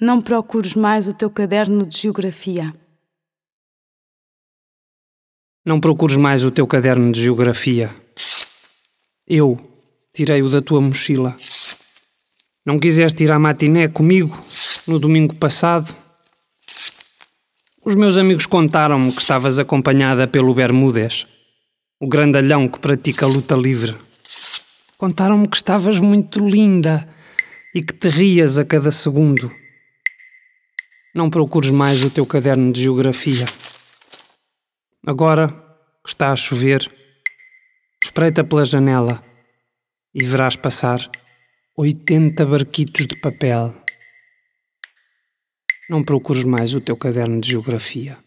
Não procures mais o teu caderno de geografia. Não procures mais o teu caderno de geografia. Eu tirei-o da tua mochila. Não quiseste ir à matiné comigo no domingo passado? Os meus amigos contaram-me que estavas acompanhada pelo Bermudes, o grandalhão que pratica luta livre. Contaram-me que estavas muito linda e que te rias a cada segundo. Não procures mais o teu caderno de geografia. Agora que está a chover, espreita pela janela e verás passar 80 barquitos de papel. Não procures mais o teu caderno de geografia.